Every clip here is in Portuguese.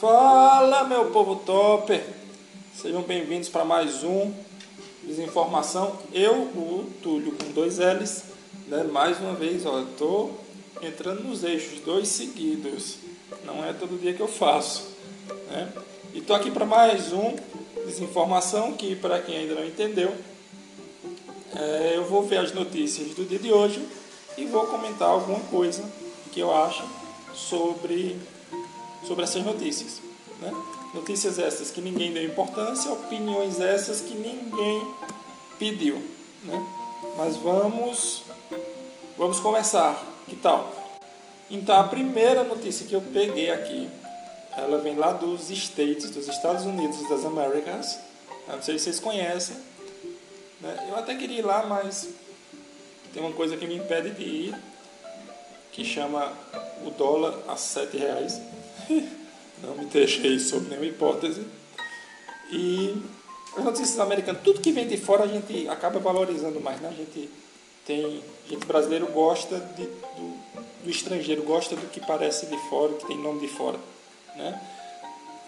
Fala, meu povo top! Sejam bem-vindos para mais um Desinformação. Eu, o Túlio, com dois L's, né? mais uma vez, ó, tô entrando nos eixos, dois seguidos. Não é todo dia que eu faço, né? E tô aqui para mais um Desinformação, que para quem ainda não entendeu, é, eu vou ver as notícias do dia de hoje e vou comentar alguma coisa que eu acho sobre, sobre essas notícias. Né? Notícias essas que ninguém deu importância, opiniões essas que ninguém pediu. Né? Mas vamos, vamos começar. Que tal? Então, a primeira notícia que eu peguei aqui, ela vem lá dos States, dos Estados Unidos das Américas. Não sei se vocês conhecem. Né? Eu até queria ir lá, mas tem uma coisa que me impede de ir, que chama o dólar a sete reais. Não me deixei sob nenhuma hipótese. E as notícias americanas, tudo que vem de fora a gente acaba valorizando mais, né? A gente tem, a gente brasileiro gosta de, do, do estrangeiro, gosta do que parece de fora, que tem nome de fora, né?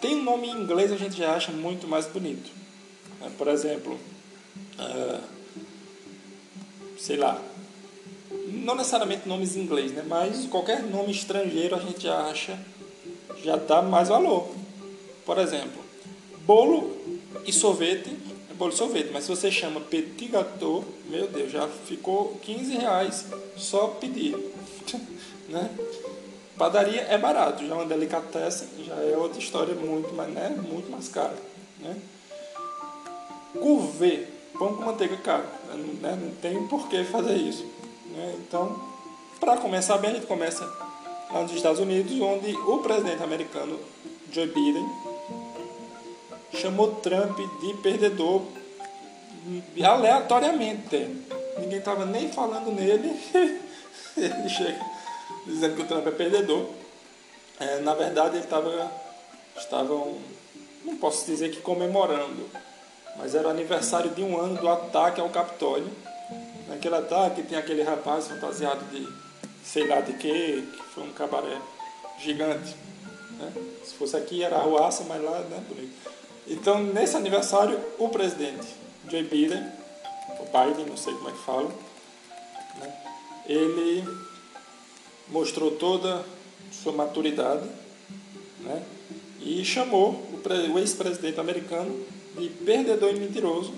Tem um nome em inglês a gente já acha muito mais bonito. Né? Por exemplo, uh, sei lá, não necessariamente nomes em inglês, né? Mas qualquer nome estrangeiro a gente já acha já dá mais valor. Por exemplo, bolo e sorvete, é bolo e sorvete, mas se você chama petit gâteau, meu Deus, já ficou 15 reais só pedir. né? Padaria é barato, já é uma delicatessen, já é outra história muito, mas né, muito mais cara. Né? Curvê, pão com manteiga caro, né? não tem por que fazer isso. Né? Então, para começar bem, a gente começa lá nos Estados Unidos, onde o presidente americano Joe Biden chamou Trump de perdedor aleatoriamente. Ninguém estava nem falando nele. ele chega dizendo que o Trump é perdedor. É, na verdade, ele estava estavam, não posso dizer que comemorando, mas era o aniversário de um ano do ataque ao Capitólio. Naquele ataque tem aquele rapaz fantasiado de sei lá de que, que foi um cabaré gigante. Né? Se fosse aqui era arruaça, mas lá, né, bonito. Então, nesse aniversário, o presidente Joe Biden, o Biden, não sei como é que fala, né, ele mostrou toda sua maturidade né, e chamou o, o ex-presidente americano de perdedor e mentiroso,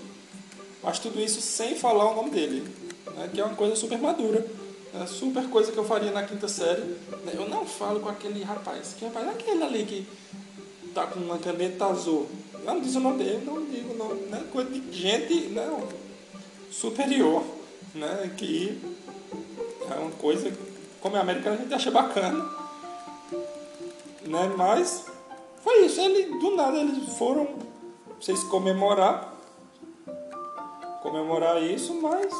mas tudo isso sem falar o nome dele, né, que é uma coisa super madura é super coisa que eu faria na quinta série. Né? Eu não falo com aquele rapaz. Que rapaz? Aquele ali que tá com uma caneta azul. Não diz o nome dele, não digo não. Né? Coisa de gente né? superior. Né? Que é uma coisa, como é americano, a gente acha bacana. Né? Mas foi isso. Ele, do nada eles foram vocês comemorar. Comemorar isso, mas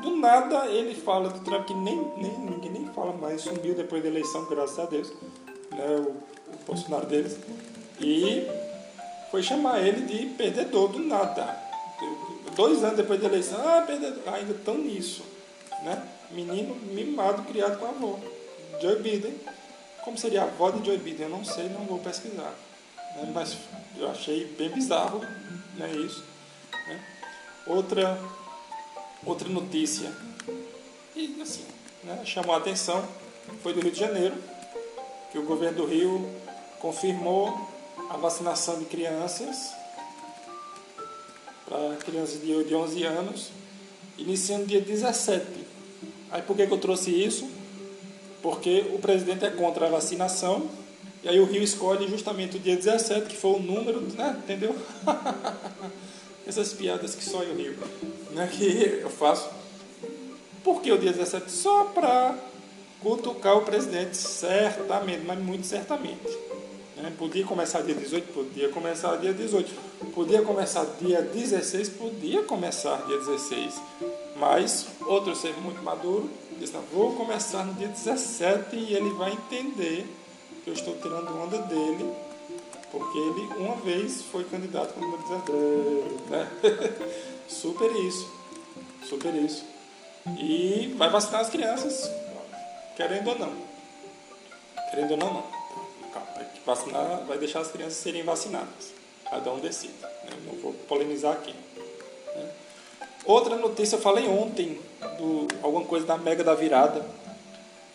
do nada ele fala do Trump que nem, nem, ninguém nem fala mais, sumiu depois da eleição, graças a Deus, né, o, o Bolsonaro deles, e foi chamar ele de perdedor do nada. Dois anos depois da eleição, ah, perdedor, ainda estão nisso. Né? Menino mimado, criado com a avó. Joe Biden. Como seria a avó de Joe Biden? Eu não sei, não vou pesquisar. Né? Mas eu achei bem bizarro né, isso. Né? Outra outra notícia e assim, né, chamou a atenção foi do Rio de Janeiro, que o governo do Rio confirmou a vacinação de crianças para crianças de, de 11 anos, iniciando dia 17. Aí por que, que eu trouxe isso? Porque o presidente é contra a vacinação e aí o Rio escolhe justamente o dia 17, que foi o número, né? Entendeu? Essas piadas que só eu rio né, que eu faço. Por que o dia 17? Só para cutucar o presidente, certamente, mas muito certamente. Né? Podia começar dia 18? Podia começar dia 18. Podia começar dia 16? Podia começar dia 16. Mas outro ser muito maduro disse: não, vou começar no dia 17 e ele vai entender que eu estou tirando onda dele porque ele uma vez foi candidato como número né? Super isso. Super isso. E vai vacinar as crianças, querendo ou não. Querendo ou não, não. que vacinar vai deixar as crianças serem vacinadas. Cada um decide. Né? Não vou polemizar aqui. Né? Outra notícia, eu falei ontem do alguma coisa da Mega da Virada,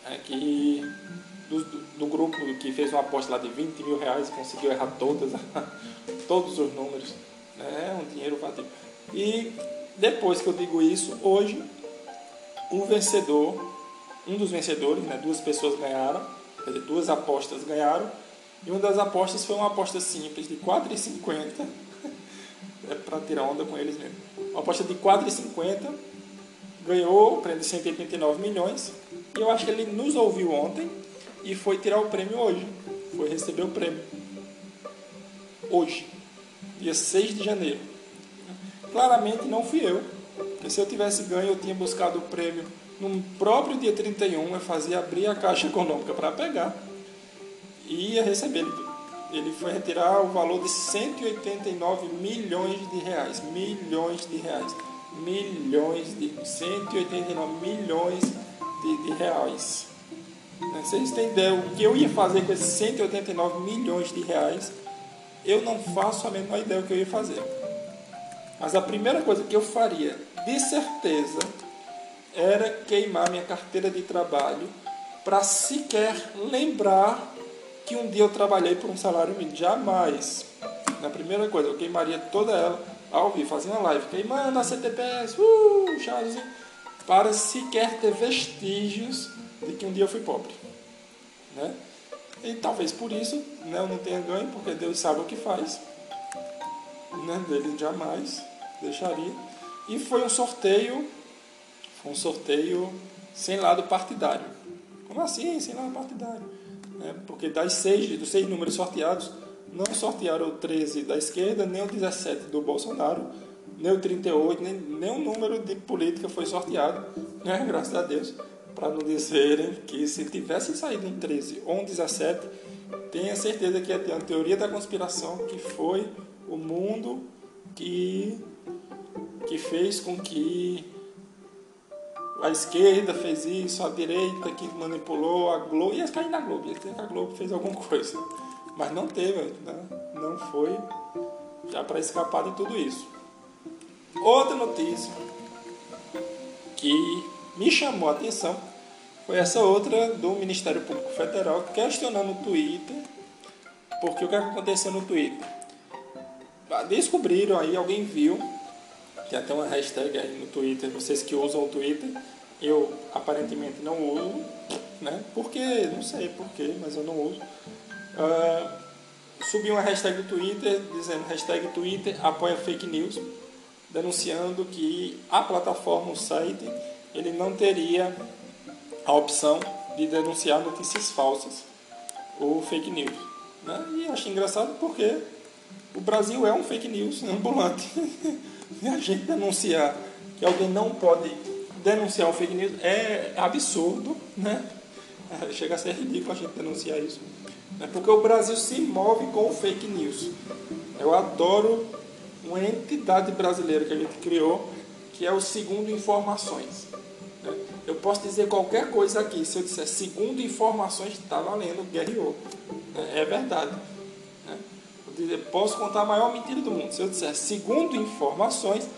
né? que do, do, grupo que fez uma aposta lá de 20 mil reais conseguiu errar todas, todos os números. Né? Um dinheiro vazio. E depois que eu digo isso, hoje o vencedor, um dos vencedores, né, duas pessoas ganharam, quer dizer, duas apostas ganharam, e uma das apostas foi uma aposta simples de 4,50, é para tirar onda com eles mesmo. Uma aposta de 4,50, ganhou o prêmio de 189 milhões, e eu acho que ele nos ouviu ontem e foi tirar o prêmio hoje, foi receber o prêmio. Hoje, dia 6 de janeiro. Claramente não fui eu, porque se eu tivesse ganho, eu tinha buscado o prêmio no próprio dia 31, eu fazia abrir a caixa econômica para pegar e ia receber. Ele foi retirar o valor de 189 milhões de reais. Milhões de reais. Milhões de. 189 milhões de, de reais. Né, vocês têm ideia o que eu ia fazer com esses 189 milhões de reais? Eu não faço a menor ideia o que eu ia fazer. Mas a primeira coisa que eu faria, de certeza, era queimar minha carteira de trabalho para sequer lembrar que um dia eu trabalhei por um salário mínimo. Jamais. Na primeira coisa, eu queimaria toda ela ao vivo, fazia uma live, queimando a CTPS, uh, chazinho, para sequer ter vestígios de que um dia eu fui pobre. Né? E talvez por isso né, eu não tenha ganho, porque Deus sabe o que faz. Né? Dele jamais deixaria. E foi um sorteio, foi um sorteio sem lado partidário. Como assim, sem lado partidário? Né? Porque das seis, dos seis números sorteados, não sortearam o 13 da esquerda, nem o 17 do Bolsonaro, nem o 38, nem nenhum número de política foi sorteado, né? graças a Deus, para não dizerem que se tivesse saído um 13 ou um 17, tenha certeza que ia ter uma teoria da conspiração que foi o mundo que que fez com que a esquerda fez isso, a direita que manipulou a Globo, ia cair na Globo, ia ter que a Globo fez alguma coisa. Mas não teve, né? não foi já para escapar de tudo isso. Outra notícia que me chamou a atenção foi essa outra do Ministério Público Federal questionando o Twitter, porque o que aconteceu no Twitter? Descobriram aí, alguém viu tem até uma hashtag aí no Twitter, vocês que usam o Twitter, eu aparentemente não uso, né? Porque, não sei porquê, mas eu não uso. Uh, subi uma hashtag do Twitter dizendo hashtag Twitter apoia fake news, denunciando que a plataforma, o site, ele não teria a opção de denunciar notícias falsas ou fake news. Né? E achei engraçado porque o Brasil é um fake news ambulante. E a gente denunciar que alguém não pode denunciar o fake news é absurdo, né? É, chega a ser ridículo a gente denunciar isso. Né? Porque o Brasil se move com o fake news. Eu adoro uma entidade brasileira que a gente criou, que é o Segundo Informações. Né? Eu posso dizer qualquer coisa aqui, se eu disser segundo informações, está valendo, guerreou. Né? É verdade posso contar a maior mentira do mundo. Se eu disser segundo informações,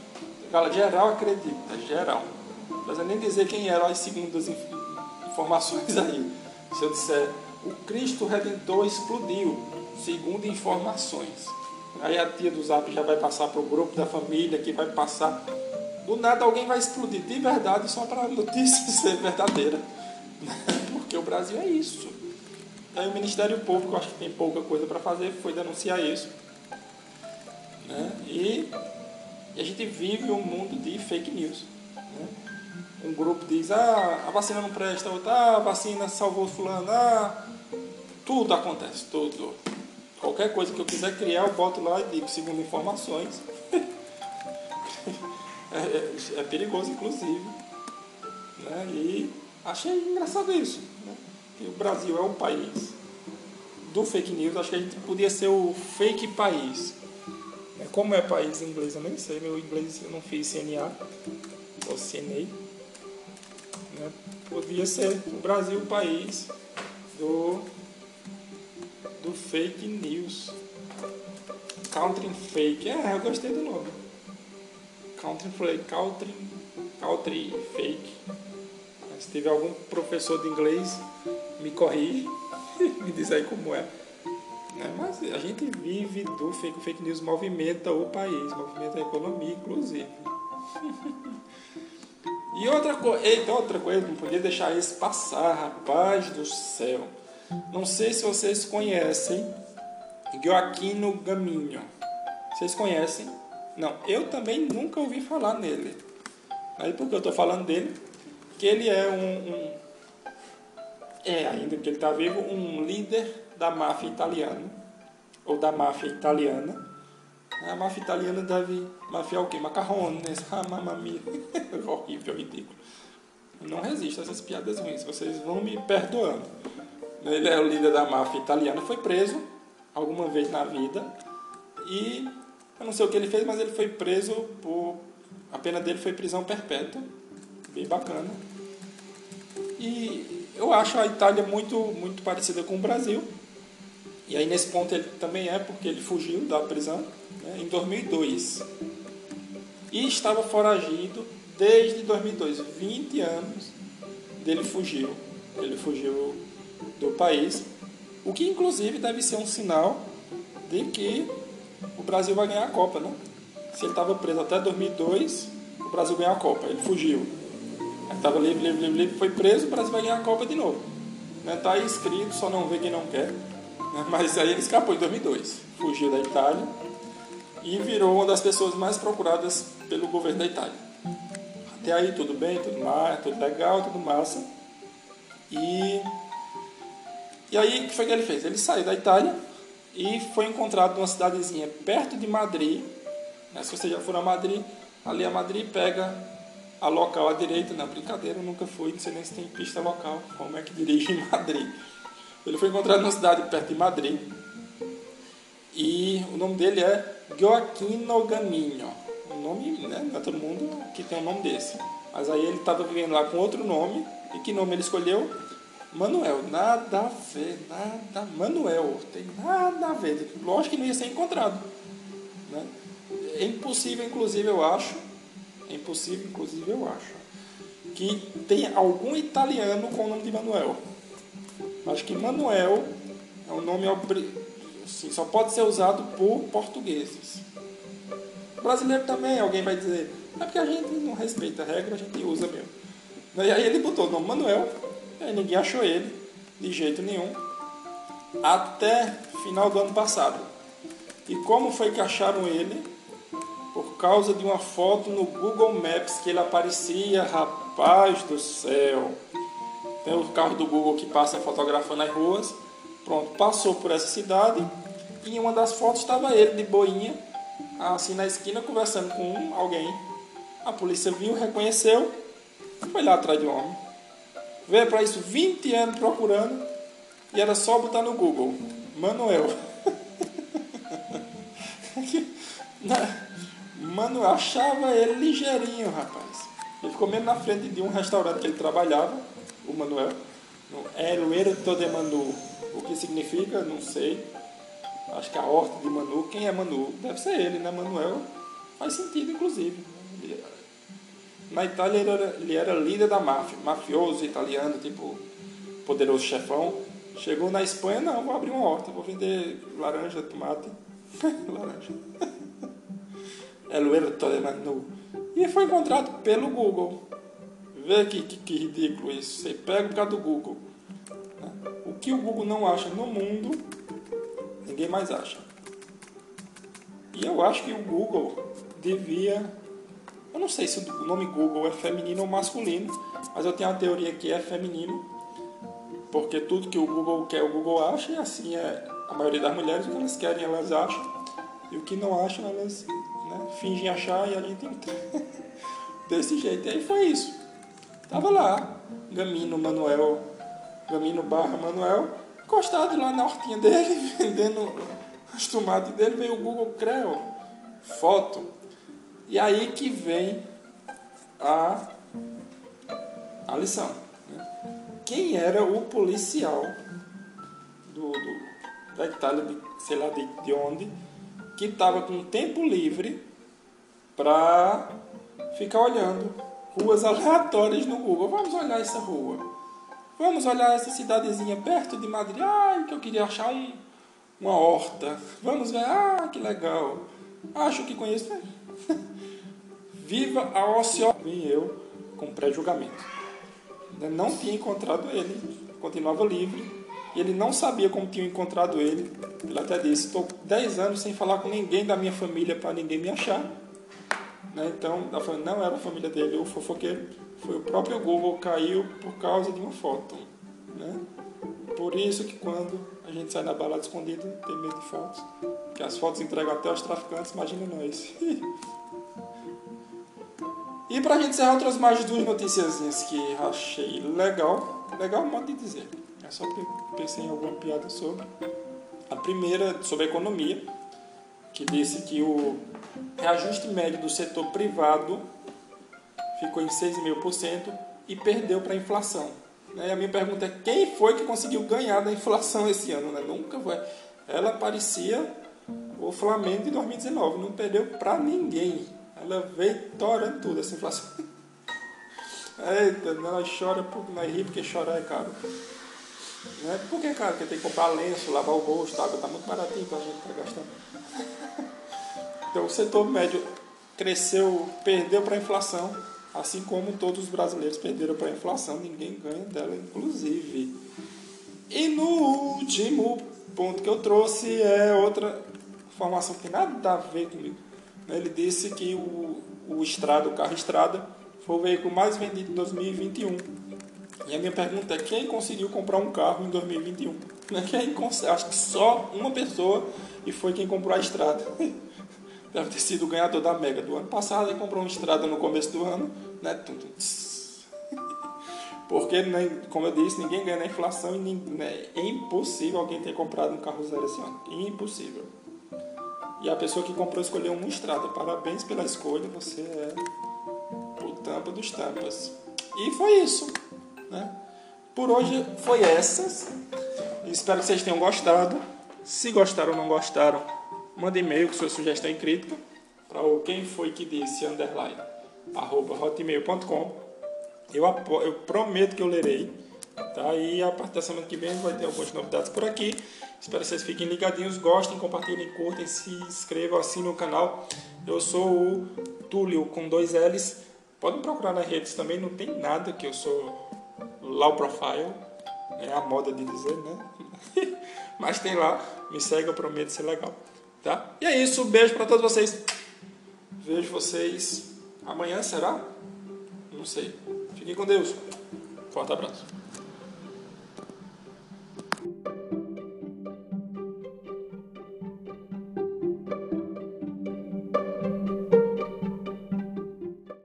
galera, geral acredita, é geral. Não precisa nem dizer quem eram as segundas informações aí. Se eu disser o Cristo Redentor explodiu, segundo informações. Aí a tia do zap já vai passar para o grupo da família, que vai passar. Do nada alguém vai explodir de verdade só para a notícia ser verdadeira. Porque o Brasil é isso. Aí o Ministério Público, acho que tem pouca coisa para fazer, foi denunciar isso. Né? E, e, a gente vive um mundo de fake news. Né? Um grupo diz, ah, a vacina não presta, outro, ah, a vacina salvou fulano, ah, tudo acontece, tudo. Qualquer coisa que eu quiser criar, eu boto lá e digo, segundo informações. é, é, é, perigoso, inclusive. Né? E achei engraçado isso. O Brasil é um país do fake news, acho que a gente podia ser o fake país. É, como é país em inglês, eu nem sei, meu inglês eu não fiz CNA ou CNA. Né? Podia ser o Brasil o país do, do fake news. Country fake. É, eu gostei do nome. Country fake. Country, country fake. Se tiver algum professor de inglês, me corrige. me diz aí como é. é. Mas a gente vive do fake. Fake news movimenta o país, movimenta a economia, inclusive. e outra, co Eita, outra coisa, não podia deixar isso passar, rapaz do céu. Não sei se vocês conhecem Gioacchino Gaminho. Vocês conhecem? Não, eu também nunca ouvi falar nele. Aí por que eu estou falando dele? Que ele é um, um é, ainda que ele está vivo, um líder da máfia italiana, ou da máfia italiana. A máfia italiana deve mafiar o quê? Macarrones, ah, mamma mia. Horrível, ridículo. não resisto a essas piadas ruins, vocês vão me perdoando. Ele é o líder da máfia italiana, foi preso alguma vez na vida e eu não sei o que ele fez, mas ele foi preso por. A pena dele foi prisão perpétua, bem bacana. E eu acho a Itália muito, muito parecida com o Brasil. E aí nesse ponto ele também é, porque ele fugiu da prisão né, em 2002. E estava foragido desde 2002, 20 anos dele fugiu. Ele fugiu do país, o que inclusive deve ser um sinal de que o Brasil vai ganhar a Copa, né? Se ele estava preso até 2002, o Brasil ganhou a Copa, ele fugiu. Estava livre, livre, livre, livre, foi preso, o Brasil vai ganhar a Copa de novo. Né? Tá aí escrito, só não vê quem não quer. Né? Mas aí ele escapou em 2002, fugiu da Itália e virou uma das pessoas mais procuradas pelo governo da Itália. Até aí tudo bem, tudo mais, tudo legal, tudo massa. E e aí, o que foi que ele fez? Ele saiu da Itália e foi encontrado numa cidadezinha perto de Madrid. Né? Se você já for a Madrid, ali a Madrid pega a local à direita. Não, brincadeira, nunca fui, não sei nem se tem pista local, como é que dirige em Madrid. Ele foi encontrado numa cidade perto de Madrid. E o nome dele é Gioacchino Gaminho. O nome, né? Não é todo mundo que tem um nome desse. Mas aí ele estava vivendo lá com outro nome. E que nome ele escolheu? Manuel, nada a ver, nada. Manuel, tem nada a ver. Lógico que não ia ser encontrado. Né? É impossível, inclusive, eu acho. É impossível, inclusive, eu acho. Que tem algum italiano com o nome de Manuel. Acho que Manuel é um nome assim, só pode ser usado por portugueses. brasileiro também, alguém vai dizer, é porque a gente não respeita a regra, a gente usa mesmo. E aí ele botou o nome Manuel, Aí ninguém achou ele de jeito nenhum até final do ano passado. E como foi que acharam ele? Causa de uma foto no Google Maps que ele aparecia, rapaz do céu. Tem o carro do Google que passa fotografando as ruas. Pronto, passou por essa cidade e em uma das fotos estava ele de boinha, assim na esquina conversando com alguém. A polícia viu, reconheceu, foi lá atrás do homem. Veio para isso 20 anos procurando e era só botar no Google. Manuel. Manuel achava ele ligeirinho, rapaz. Ele ficou mesmo na frente de um restaurante que ele trabalhava, o Manuel, no Eruerto de Manu. O que significa? Não sei. Acho que a horta de Manu. Quem é Manu? Deve ser ele, né? Manuel faz sentido, inclusive. Na Itália ele era, ele era líder da máfia, mafioso italiano, tipo poderoso chefão. Chegou na Espanha, não, vou abrir uma horta, vou vender laranja, tomate. laranja. De Manu. E foi encontrado pelo Google. Vê que, que, que, ridículo isso. Você pega por causa do Google. Né? O que o Google não acha no mundo, ninguém mais acha. E eu acho que o Google devia eu não sei se o nome Google é feminino ou masculino, mas eu tenho a teoria que é feminino, porque tudo que o Google quer, o Google acha, e assim é a maioria das mulheres, o que elas querem, elas acham, e o que não acham, elas né, fingem achar e a gente desse jeito. E aí foi isso. Tava lá, Gamino Manuel, Gamino barra Manuel, encostado lá na hortinha dele, vendendo os tomates dele, veio o Google Creo, foto e aí que vem a, a lição. Né? Quem era o policial do, do, da Itália, de, sei lá de, de onde, que estava com tempo livre para ficar olhando ruas aleatórias no Google. Vamos olhar essa rua. Vamos olhar essa cidadezinha perto de Madrid. Ai, que eu queria achar um, uma horta. Vamos ver. Ah, que legal. Acho que conheço. Viva a ociosa. Vim eu com pré-julgamento. Não tinha encontrado ele. Continuava livre. E ele não sabia como tinha encontrado ele. Ele até disse: Estou 10 anos sem falar com ninguém da minha família para ninguém me achar. Né? Então, não era a família dele, o fofoqueiro. Foi o próprio Google caiu por causa de uma foto. Né? Por isso que quando a gente sai na balada escondida, tem medo de fotos. Que as fotos entregam até aos traficantes, imagina nós. e pra gente encerrar outras mais duas noticiazinhas que achei legal. Legal é modo de dizer. É só pensei em alguma piada sobre. A primeira sobre a economia, que disse que o reajuste médio do setor privado ficou em 6,5% e perdeu para a inflação. E a minha pergunta é: quem foi que conseguiu ganhar da inflação esse ano? Né? Nunca foi. Ela parecia o Flamengo de 2019, não perdeu para ninguém. Ela veio torando tudo essa inflação. Eita, nós chora ri porque chorar é caro. Né? Por que caro? Porque tem que comprar lenço, lavar o rosto, água está muito baratinho para a gente tá gastando. Então o setor médio cresceu, perdeu para a inflação, assim como todos os brasileiros perderam para a inflação, ninguém ganha dela, inclusive. E no último ponto que eu trouxe é outra informação que nada a ver comigo. Ele disse que o, o Estrada, o carro Estrada, foi o veículo mais vendido em 2021. E a minha pergunta é: quem conseguiu comprar um carro em 2021? Quem, acho que só uma pessoa e foi quem comprou a Estrada. deve ter sido o ganhador da Mega do ano passado e comprou uma estrada no começo do ano, né? Porque, como eu disse, ninguém ganha na inflação e né? é impossível alguém ter comprado um carro zero esse ano. Impossível. E a pessoa que comprou escolheu uma estrada. Parabéns pela escolha, você é o tampa dos tampas. E foi isso. Né? Por hoje foi essas. Espero que vocês tenham gostado. Se gostaram ou não gostaram, Manda e-mail com sua sugestão e crítica para o quem foi que disse underline arroba hotmail.com. Eu, eu prometo que eu lerei. Tá? E a partir da semana que vem vai ter algumas novidades por aqui. Espero que vocês fiquem ligadinhos, gostem, compartilhem, curtem, se inscrevam, assinem o canal. Eu sou o Túlio com dois L's. Podem procurar nas redes também, não tem nada que eu sou low profile. É a moda de dizer, né? Mas tem lá, me segue, eu prometo ser legal. Tá? E é isso, beijo para todos vocês. Vejo vocês amanhã, será? Não sei. Fiquem com Deus. Forte abraço.